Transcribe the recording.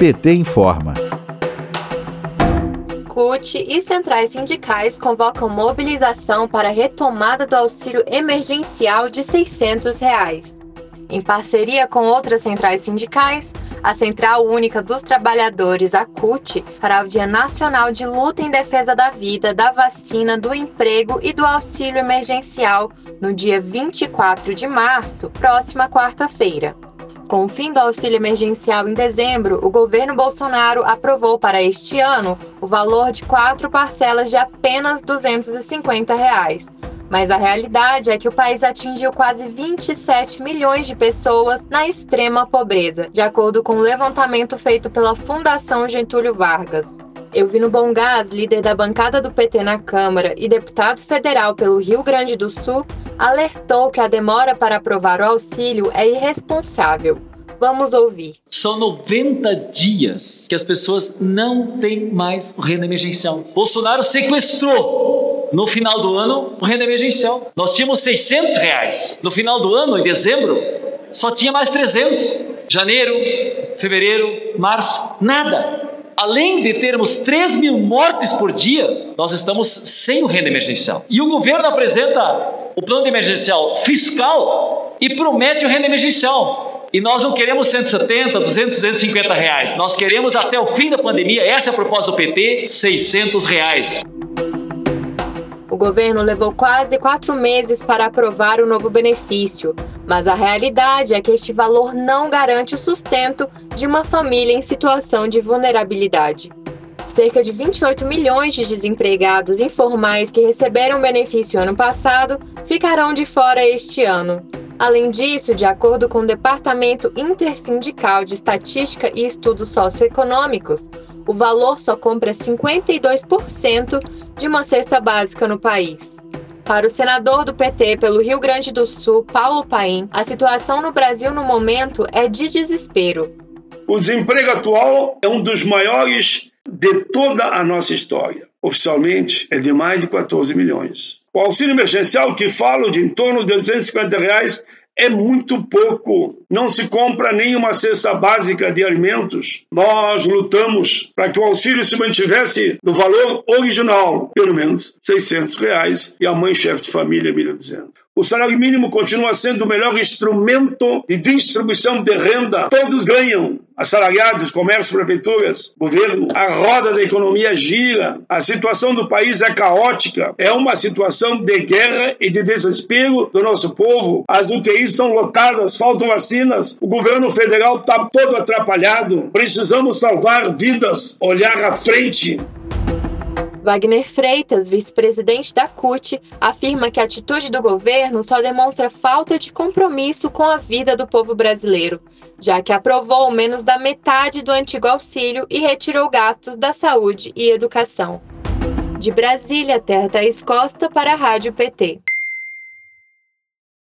PT informa. CUT e centrais sindicais convocam mobilização para a retomada do auxílio emergencial de 600 reais. Em parceria com outras centrais sindicais, a Central Única dos Trabalhadores, a CUT, fará o Dia Nacional de Luta em Defesa da Vida, da Vacina, do Emprego e do Auxílio Emergencial no dia 24 de março, próxima quarta-feira. Com o fim do auxílio emergencial em dezembro, o governo Bolsonaro aprovou para este ano o valor de quatro parcelas de apenas 250 reais. Mas a realidade é que o país atingiu quase 27 milhões de pessoas na extrema pobreza, de acordo com o um levantamento feito pela Fundação Getúlio Vargas. Elvino Bongás, líder da bancada do PT na Câmara e deputado federal pelo Rio Grande do Sul, alertou que a demora para aprovar o auxílio é irresponsável. Vamos ouvir. São 90 dias que as pessoas não têm mais o renda emergencial. Bolsonaro sequestrou no final do ano o renda emergencial. Nós tínhamos 600 reais. No final do ano, em dezembro, só tinha mais 300. Janeiro, fevereiro, março, nada além de termos 3 mil mortes por dia, nós estamos sem o renda emergencial. E o governo apresenta o plano emergencial fiscal e promete o renda emergencial. E nós não queremos 170, 200, 250 reais. Nós queremos até o fim da pandemia, essa é a proposta do PT, 600 reais. O governo levou quase quatro meses para aprovar o novo benefício, mas a realidade é que este valor não garante o sustento de uma família em situação de vulnerabilidade. Cerca de 28 milhões de desempregados informais que receberam benefício ano passado ficarão de fora este ano. Além disso, de acordo com o Departamento Intersindical de Estatística e Estudos Socioeconômicos, o valor só compra 52% de uma cesta básica no país. Para o senador do PT pelo Rio Grande do Sul, Paulo Paim, a situação no Brasil no momento é de desespero. O desemprego atual é um dos maiores de toda a nossa história. Oficialmente é de mais de 14 milhões. O auxílio emergencial que falo de em torno de 250 reais é muito pouco. Não se compra nenhuma cesta básica de alimentos. Nós lutamos para que o auxílio se mantivesse no valor original, pelo menos 600 reais, e a mãe chefe de família 1.200. O salário mínimo continua sendo o melhor instrumento de distribuição de renda. Todos ganham. Assalariados, comércio, prefeituras, governo. A roda da economia gira. A situação do país é caótica. É uma situação de guerra e de desespero do nosso povo. As UTIs são lotadas, faltam vacinas. O governo federal está todo atrapalhado. Precisamos salvar vidas, olhar à frente. Wagner Freitas, vice-presidente da CUT, afirma que a atitude do governo só demonstra falta de compromisso com a vida do povo brasileiro, já que aprovou menos da metade do antigo auxílio e retirou gastos da saúde e educação. De Brasília, Terra Thaís Costa para a Rádio PT.